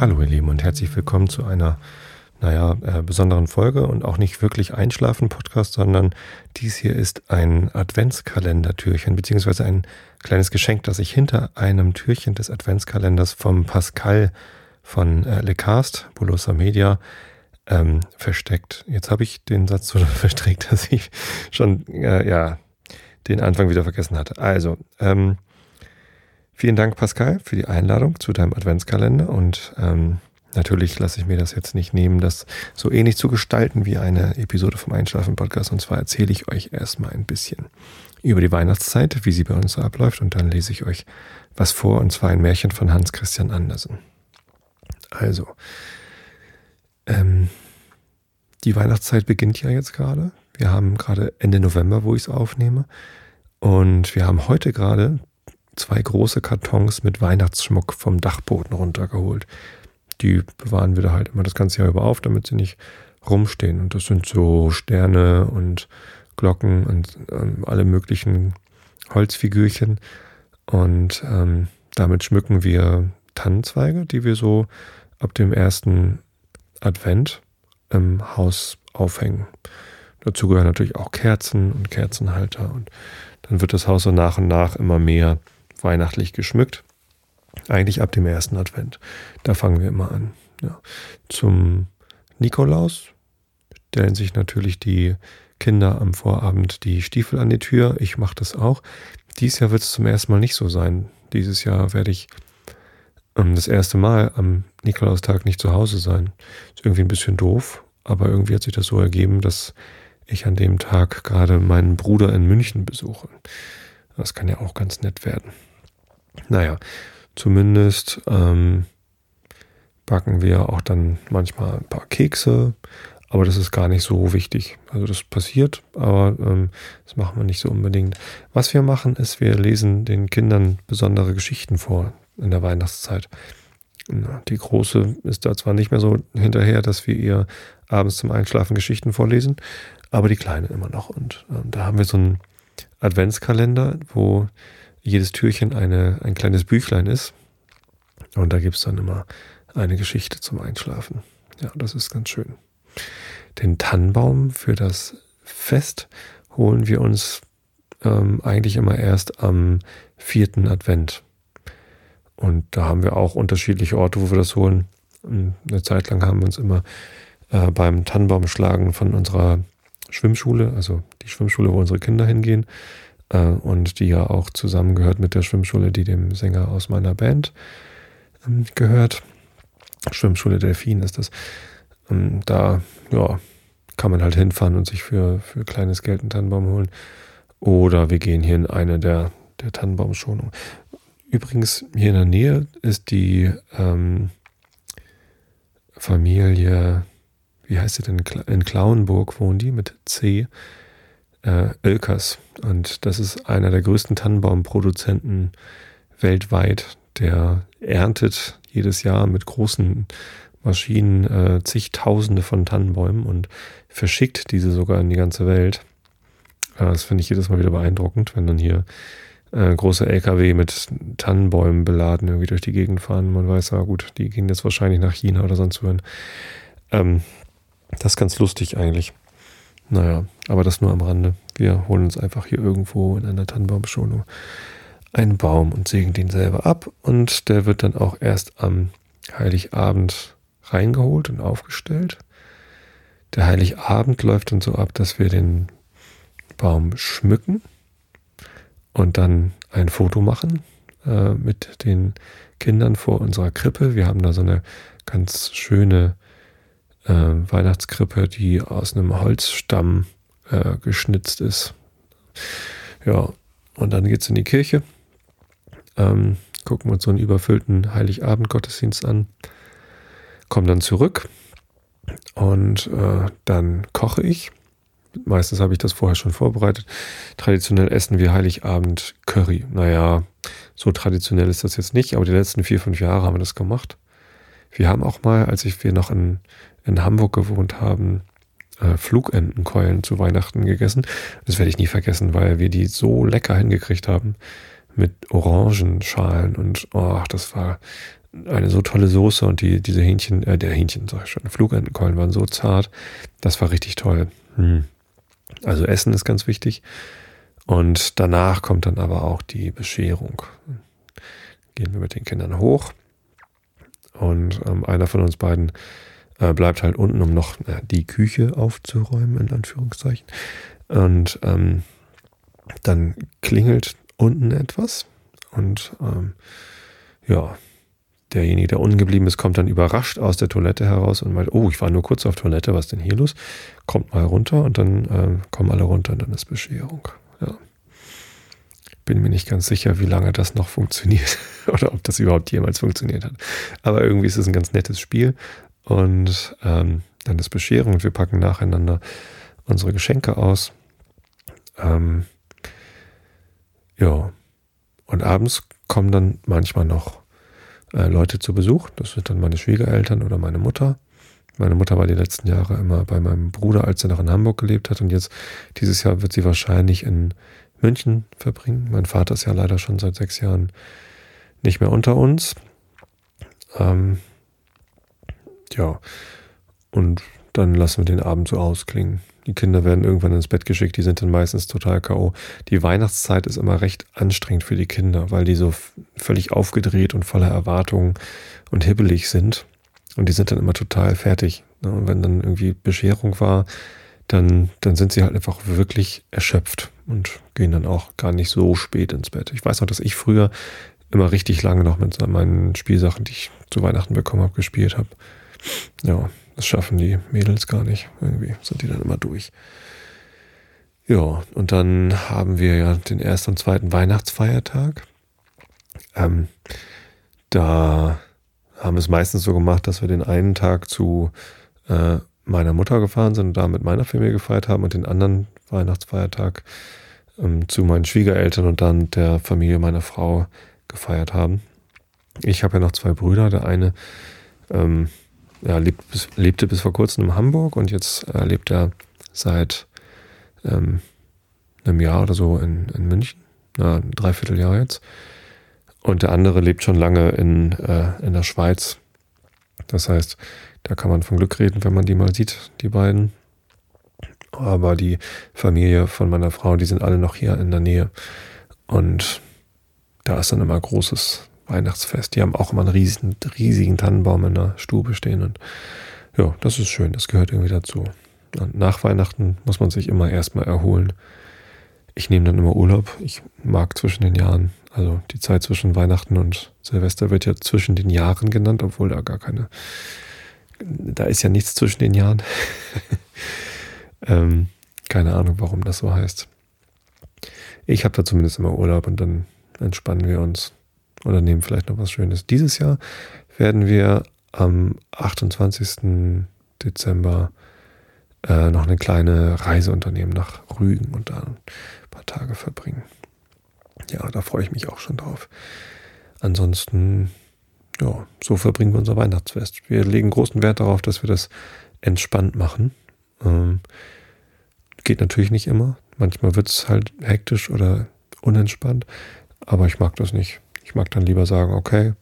Hallo ihr Lieben und herzlich willkommen zu einer, naja, äh, besonderen Folge und auch nicht wirklich Einschlafen-Podcast, sondern dies hier ist ein Adventskalendertürchen, beziehungsweise ein kleines Geschenk, das sich hinter einem Türchen des Adventskalenders vom Pascal von äh, Lecast, Bulosa Media, ähm, versteckt. Jetzt habe ich den Satz so verstrickt, dass ich schon, äh, ja, den Anfang wieder vergessen hatte. Also, ähm, Vielen Dank, Pascal, für die Einladung zu deinem Adventskalender und ähm, natürlich lasse ich mir das jetzt nicht nehmen, das so ähnlich zu gestalten wie eine Episode vom Einschlafen-Podcast. Und zwar erzähle ich euch erstmal ein bisschen über die Weihnachtszeit, wie sie bei uns so abläuft und dann lese ich euch was vor und zwar ein Märchen von Hans Christian Andersen. Also, ähm, die Weihnachtszeit beginnt ja jetzt gerade. Wir haben gerade Ende November, wo ich es aufnehme. Und wir haben heute gerade zwei große Kartons mit Weihnachtsschmuck vom Dachboden runtergeholt. Die bewahren wir da halt immer das ganze Jahr über auf, damit sie nicht rumstehen. Und das sind so Sterne und Glocken und ähm, alle möglichen Holzfigürchen. Und ähm, damit schmücken wir Tannenzweige, die wir so ab dem ersten Advent im Haus aufhängen. Dazu gehören natürlich auch Kerzen und Kerzenhalter und dann wird das Haus so nach und nach immer mehr weihnachtlich geschmückt. Eigentlich ab dem ersten Advent. Da fangen wir immer an. Ja. Zum Nikolaus stellen sich natürlich die Kinder am Vorabend die Stiefel an die Tür. Ich mache das auch. Dieses Jahr wird es zum ersten Mal nicht so sein. Dieses Jahr werde ich ähm, das erste Mal am Nikolaustag nicht zu Hause sein. Ist irgendwie ein bisschen doof, aber irgendwie hat sich das so ergeben, dass ich an dem Tag gerade meinen Bruder in München besuche. Das kann ja auch ganz nett werden. Naja, zumindest ähm, backen wir auch dann manchmal ein paar Kekse, aber das ist gar nicht so wichtig. Also das passiert, aber ähm, das machen wir nicht so unbedingt. Was wir machen, ist, wir lesen den Kindern besondere Geschichten vor in der Weihnachtszeit. Die Große ist da zwar nicht mehr so hinterher, dass wir ihr abends zum Einschlafen Geschichten vorlesen, aber die Kleine immer noch. Und ähm, da haben wir so einen Adventskalender, wo jedes Türchen eine, ein kleines Büchlein ist. Und da gibt es dann immer eine Geschichte zum Einschlafen. Ja, das ist ganz schön. Den Tannenbaum für das Fest holen wir uns ähm, eigentlich immer erst am vierten Advent. Und da haben wir auch unterschiedliche Orte, wo wir das holen. Eine Zeit lang haben wir uns immer äh, beim Tannenbaumschlagen von unserer Schwimmschule, also die Schwimmschule, wo unsere Kinder hingehen, und die ja auch zusammengehört mit der Schwimmschule, die dem Sänger aus meiner Band ähm, gehört. Schwimmschule Delfin ist das. Ähm, da ja, kann man halt hinfahren und sich für, für kleines Geld einen Tannenbaum holen. Oder wir gehen hier in eine der, der Tannenbaumschonungen. Übrigens, hier in der Nähe ist die ähm, Familie, wie heißt sie denn? In Klauenburg wohnen die mit C äh, Oelkers. Und das ist einer der größten Tannenbaumproduzenten weltweit. Der erntet jedes Jahr mit großen Maschinen äh, zigtausende von Tannenbäumen und verschickt diese sogar in die ganze Welt. Äh, das finde ich jedes Mal wieder beeindruckend, wenn dann hier äh, große LKW mit Tannenbäumen beladen irgendwie durch die Gegend fahren. Man weiß, ja gut, die gehen jetzt wahrscheinlich nach China oder sonst wohin. Ähm, das ist ganz lustig eigentlich. Naja, aber das nur am Rande. Wir holen uns einfach hier irgendwo in einer Tannenbaumschonung einen Baum und sägen den selber ab und der wird dann auch erst am Heiligabend reingeholt und aufgestellt. Der Heiligabend läuft dann so ab, dass wir den Baum schmücken und dann ein Foto machen äh, mit den Kindern vor unserer Krippe. Wir haben da so eine ganz schöne äh, Weihnachtskrippe, die aus einem Holzstamm äh, geschnitzt ist. Ja, und dann geht's in die Kirche. Ähm, gucken uns so einen überfüllten Heiligabend-Gottesdienst an. Kommen dann zurück und äh, dann koche ich. Meistens habe ich das vorher schon vorbereitet. Traditionell essen wir Heiligabend Curry. Naja, so traditionell ist das jetzt nicht, aber die letzten vier, fünf Jahre haben wir das gemacht. Wir haben auch mal, als ich wir noch in in Hamburg gewohnt haben, äh, Flugentenkeulen zu Weihnachten gegessen. Das werde ich nie vergessen, weil wir die so lecker hingekriegt haben mit Orangenschalen und oh, das war eine so tolle Soße und die, diese Hähnchen, äh, der Hähnchen, sag ich schon, Flugentenkeulen waren so zart. Das war richtig toll. Hm. Also Essen ist ganz wichtig. Und danach kommt dann aber auch die Bescherung. Gehen wir mit den Kindern hoch. Und ähm, einer von uns beiden äh, bleibt halt unten, um noch äh, die Küche aufzuräumen, in Anführungszeichen. Und ähm, dann klingelt unten etwas. Und ähm, ja, derjenige, der unten geblieben ist, kommt dann überrascht aus der Toilette heraus und meint, oh, ich war nur kurz auf Toilette, was ist denn hier los? Kommt mal runter und dann äh, kommen alle runter und dann ist Bescherung. Ja. Bin mir nicht ganz sicher, wie lange das noch funktioniert oder ob das überhaupt jemals funktioniert hat. Aber irgendwie ist es ein ganz nettes Spiel und ähm, dann ist Bescherung und wir packen nacheinander unsere Geschenke aus. Ähm, ja, und abends kommen dann manchmal noch äh, Leute zu Besuch. Das sind dann meine Schwiegereltern oder meine Mutter. Meine Mutter war die letzten Jahre immer bei meinem Bruder, als er noch in Hamburg gelebt hat. Und jetzt, dieses Jahr wird sie wahrscheinlich in München verbringen. Mein Vater ist ja leider schon seit sechs Jahren nicht mehr unter uns. Ähm, ja, und dann lassen wir den Abend so ausklingen. Die Kinder werden irgendwann ins Bett geschickt, die sind dann meistens total K.O. Die Weihnachtszeit ist immer recht anstrengend für die Kinder, weil die so völlig aufgedreht und voller Erwartungen und hibbelig sind. Und die sind dann immer total fertig. Ne? Und wenn dann irgendwie Bescherung war, dann, dann sind sie halt einfach wirklich erschöpft und gehen dann auch gar nicht so spät ins Bett. Ich weiß noch, dass ich früher immer richtig lange noch mit meinen Spielsachen, die ich zu Weihnachten bekommen habe, gespielt habe. Ja, das schaffen die Mädels gar nicht. Irgendwie sind die dann immer durch. Ja, und dann haben wir ja den ersten und zweiten Weihnachtsfeiertag. Ähm, da haben wir es meistens so gemacht, dass wir den einen Tag zu äh, meiner Mutter gefahren sind und da mit meiner Familie gefeiert haben und den anderen Weihnachtsfeiertag ähm, zu meinen Schwiegereltern und dann der Familie meiner Frau gefeiert haben. Ich habe ja noch zwei Brüder. Der eine ähm, ja, lebt lebte bis vor kurzem in Hamburg und jetzt äh, lebt er seit ähm, einem Jahr oder so in, in München, na, ein Dreivierteljahr jetzt. Und der andere lebt schon lange in, äh, in der Schweiz. Das heißt, da kann man von Glück reden, wenn man die mal sieht, die beiden. Aber die Familie von meiner Frau, die sind alle noch hier in der Nähe. Und da ist dann immer großes Weihnachtsfest. Die haben auch immer einen riesigen, riesigen Tannenbaum in der Stube stehen. Und ja, das ist schön, das gehört irgendwie dazu. Und nach Weihnachten muss man sich immer erstmal erholen. Ich nehme dann immer Urlaub. Ich mag zwischen den Jahren, also die Zeit zwischen Weihnachten und Silvester wird ja zwischen den Jahren genannt, obwohl da gar keine, da ist ja nichts zwischen den Jahren. ähm, keine Ahnung, warum das so heißt. Ich habe da zumindest immer Urlaub und dann entspannen wir uns oder nehmen vielleicht noch was Schönes. Dieses Jahr werden wir am 28. Dezember äh, noch eine kleine Reise unternehmen nach Rügen und da ein paar Tage verbringen. Ja, da freue ich mich auch schon drauf. Ansonsten, ja, so verbringen wir unser Weihnachtsfest. Wir legen großen Wert darauf, dass wir das entspannt machen. Ähm, geht natürlich nicht immer. Manchmal wird es halt hektisch oder unentspannt, aber ich mag das nicht. Ich mag dann lieber sagen, okay,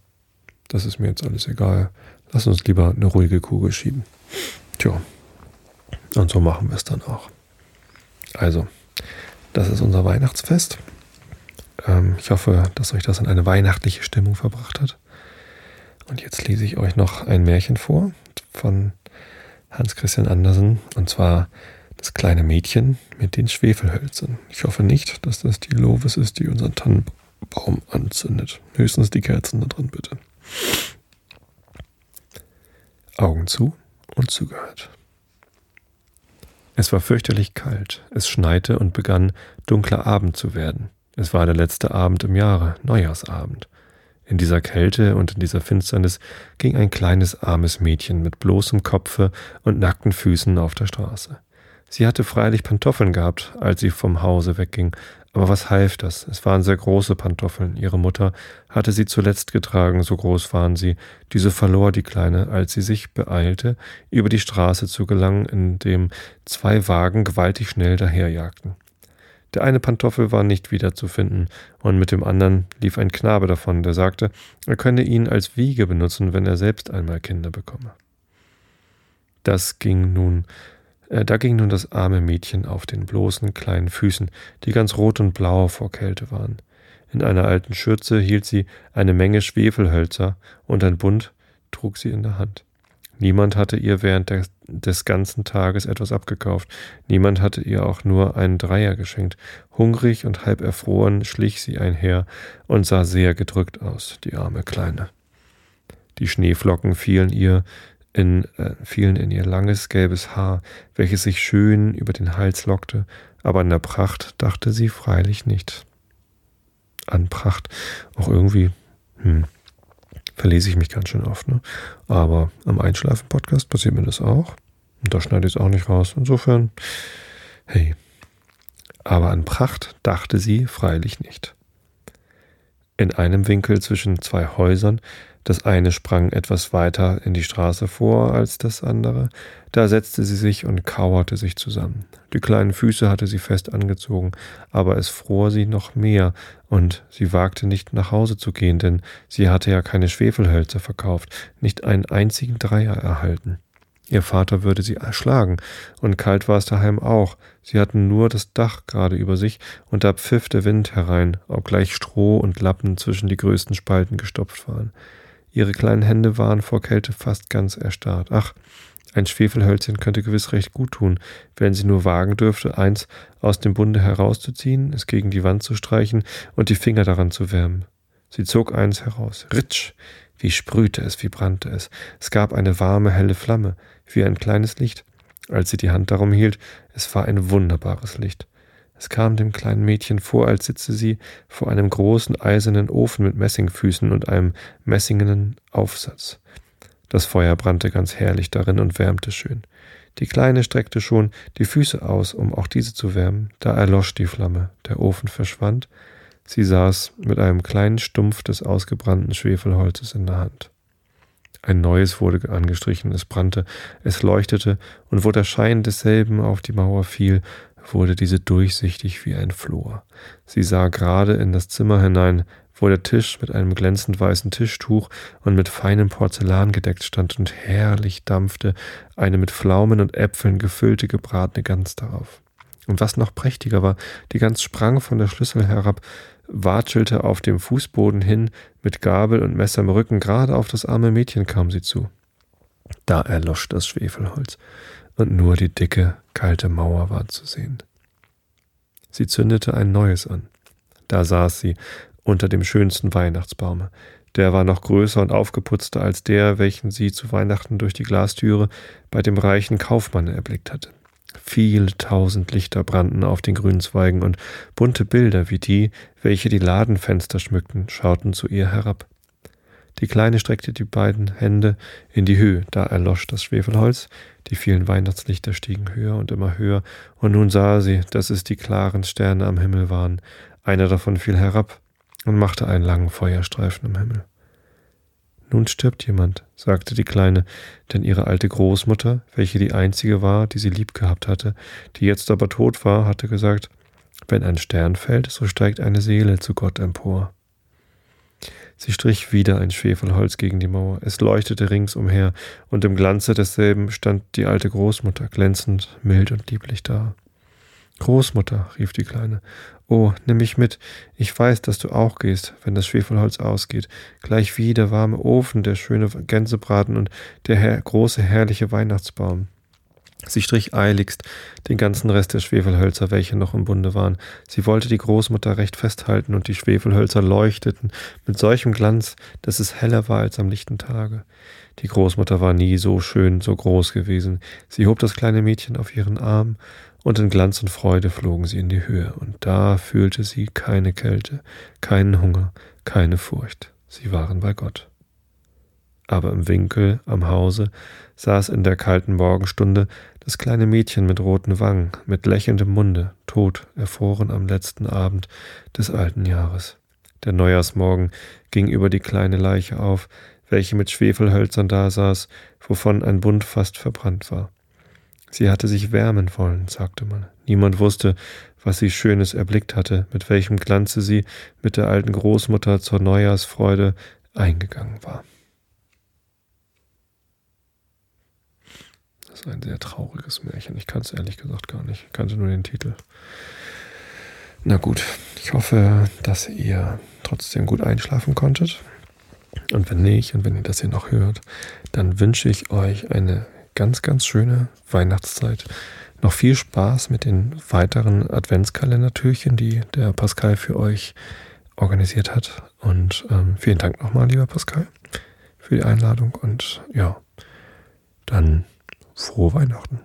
das ist mir jetzt alles egal. Lass uns lieber eine ruhige Kugel schieben. Tja, und so machen wir es dann auch. Also, das ist unser Weihnachtsfest. Ähm, ich hoffe, dass euch das in eine weihnachtliche Stimmung verbracht hat. Und jetzt lese ich euch noch ein Märchen vor von Hans Christian Andersen. Und zwar das kleine Mädchen mit den Schwefelhölzern. Ich hoffe nicht, dass das die Lovis ist, die unseren Tannenbaum Baum anzündet. Höchstens die Kerzen da drin, bitte. Augen zu und zugehört. Es war fürchterlich kalt, es schneite und begann dunkler Abend zu werden. Es war der letzte Abend im Jahre, Neujahrsabend. In dieser Kälte und in dieser Finsternis ging ein kleines armes Mädchen mit bloßem Kopfe und nackten Füßen auf der Straße. Sie hatte freilich Pantoffeln gehabt, als sie vom Hause wegging, aber was half das? Es waren sehr große Pantoffeln. Ihre Mutter hatte sie zuletzt getragen, so groß waren sie. Diese verlor die Kleine, als sie sich beeilte, über die Straße zu gelangen, in dem zwei Wagen gewaltig schnell daherjagten. Der eine Pantoffel war nicht wiederzufinden, und mit dem anderen lief ein Knabe davon, der sagte, er könne ihn als Wiege benutzen, wenn er selbst einmal Kinder bekomme. Das ging nun, da ging nun das arme Mädchen auf den bloßen kleinen Füßen, die ganz rot und blau vor Kälte waren. In einer alten Schürze hielt sie eine Menge Schwefelhölzer und ein Bund trug sie in der Hand. Niemand hatte ihr während der, des ganzen Tages etwas abgekauft. Niemand hatte ihr auch nur einen Dreier geschenkt. Hungrig und halb erfroren schlich sie einher und sah sehr gedrückt aus, die arme Kleine. Die Schneeflocken fielen ihr in, äh, fielen in ihr langes gelbes Haar, welches sich schön über den Hals lockte, aber an der Pracht dachte sie freilich nicht. An Pracht auch irgendwie, hm, verlese ich mich ganz schön oft. Ne? Aber am Einschlafen-Podcast passiert mir das auch. Und da schneide ich es auch nicht raus. Insofern, hey. Aber an Pracht dachte sie freilich nicht. In einem Winkel zwischen zwei Häusern das eine sprang etwas weiter in die Straße vor als das andere. Da setzte sie sich und kauerte sich zusammen. Die kleinen Füße hatte sie fest angezogen, aber es fror sie noch mehr, und sie wagte nicht nach Hause zu gehen, denn sie hatte ja keine Schwefelhölzer verkauft, nicht einen einzigen Dreier erhalten. Ihr Vater würde sie erschlagen, und kalt war es daheim auch. Sie hatten nur das Dach gerade über sich, und da pfiff der Wind herein, obgleich Stroh und Lappen zwischen die größten Spalten gestopft waren. Ihre kleinen Hände waren vor Kälte fast ganz erstarrt. Ach, ein Schwefelhölzchen könnte gewiss recht gut tun, wenn sie nur wagen dürfte, eins aus dem Bunde herauszuziehen, es gegen die Wand zu streichen und die Finger daran zu wärmen. Sie zog eins heraus. Ritsch! Wie sprühte es, wie brannte es. Es gab eine warme, helle Flamme, wie ein kleines Licht. Als sie die Hand darum hielt, es war ein wunderbares Licht. Es kam dem kleinen Mädchen vor, als sitze sie vor einem großen eisernen Ofen mit Messingfüßen und einem messingenen Aufsatz. Das Feuer brannte ganz herrlich darin und wärmte schön. Die Kleine streckte schon die Füße aus, um auch diese zu wärmen. Da erlosch die Flamme, der Ofen verschwand. Sie saß mit einem kleinen Stumpf des ausgebrannten Schwefelholzes in der Hand. Ein neues wurde angestrichen, es brannte, es leuchtete, und wo der Schein desselben auf die Mauer fiel, wurde diese durchsichtig wie ein Flor. Sie sah gerade in das Zimmer hinein, wo der Tisch mit einem glänzend weißen Tischtuch und mit feinem Porzellan gedeckt stand und herrlich dampfte eine mit Pflaumen und Äpfeln gefüllte gebratene Gans darauf. Und was noch prächtiger war, die Gans sprang von der Schlüssel herab, watschelte auf dem Fußboden hin, mit Gabel und Messer im Rücken, gerade auf das arme Mädchen kam sie zu. Da erlosch das Schwefelholz und nur die dicke, kalte Mauer war zu sehen. Sie zündete ein neues an. Da saß sie unter dem schönsten Weihnachtsbaume. Der war noch größer und aufgeputzter als der, welchen sie zu Weihnachten durch die Glastüre bei dem reichen Kaufmann erblickt hatte. Viele tausend Lichter brannten auf den grünen Zweigen und bunte Bilder wie die, welche die Ladenfenster schmückten, schauten zu ihr herab. Die Kleine streckte die beiden Hände in die Höhe, da erlosch das Schwefelholz, die vielen Weihnachtslichter stiegen höher und immer höher, und nun sah sie, dass es die klaren Sterne am Himmel waren. Einer davon fiel herab und machte einen langen Feuerstreifen am Himmel. Nun stirbt jemand, sagte die Kleine, denn ihre alte Großmutter, welche die einzige war, die sie lieb gehabt hatte, die jetzt aber tot war, hatte gesagt, wenn ein Stern fällt, so steigt eine Seele zu Gott empor. Sie strich wieder ein Schwefelholz gegen die Mauer. Es leuchtete ringsumher, und im Glanze desselben stand die alte Großmutter, glänzend, mild und lieblich da. Großmutter, rief die Kleine, oh, nimm mich mit, ich weiß, dass du auch gehst, wenn das Schwefelholz ausgeht, gleich wie der warme Ofen, der schöne Gänsebraten und der her große herrliche Weihnachtsbaum. Sie strich eiligst den ganzen Rest der Schwefelhölzer, welche noch im Bunde waren. Sie wollte die Großmutter recht festhalten, und die Schwefelhölzer leuchteten mit solchem Glanz, dass es heller war als am lichten Tage. Die Großmutter war nie so schön, so groß gewesen. Sie hob das kleine Mädchen auf ihren Arm, und in Glanz und Freude flogen sie in die Höhe, und da fühlte sie keine Kälte, keinen Hunger, keine Furcht. Sie waren bei Gott aber im Winkel am Hause saß in der kalten Morgenstunde das kleine Mädchen mit roten Wangen, mit lächelndem Munde, tot, erfroren am letzten Abend des alten Jahres. Der Neujahrsmorgen ging über die kleine Leiche auf, welche mit Schwefelhölzern dasaß, wovon ein Bund fast verbrannt war. Sie hatte sich wärmen wollen, sagte man. Niemand wusste, was sie Schönes erblickt hatte, mit welchem Glanze sie mit der alten Großmutter zur Neujahrsfreude eingegangen war. Das ist ein sehr trauriges Märchen. Ich kann es ehrlich gesagt gar nicht. Ich kannte nur den Titel. Na gut, ich hoffe, dass ihr trotzdem gut einschlafen konntet. Und wenn nicht, und wenn ihr das hier noch hört, dann wünsche ich euch eine ganz, ganz schöne Weihnachtszeit. Noch viel Spaß mit den weiteren Adventskalendertürchen, die der Pascal für euch organisiert hat. Und ähm, vielen Dank nochmal, lieber Pascal, für die Einladung. Und ja, dann frohe Weihnachten.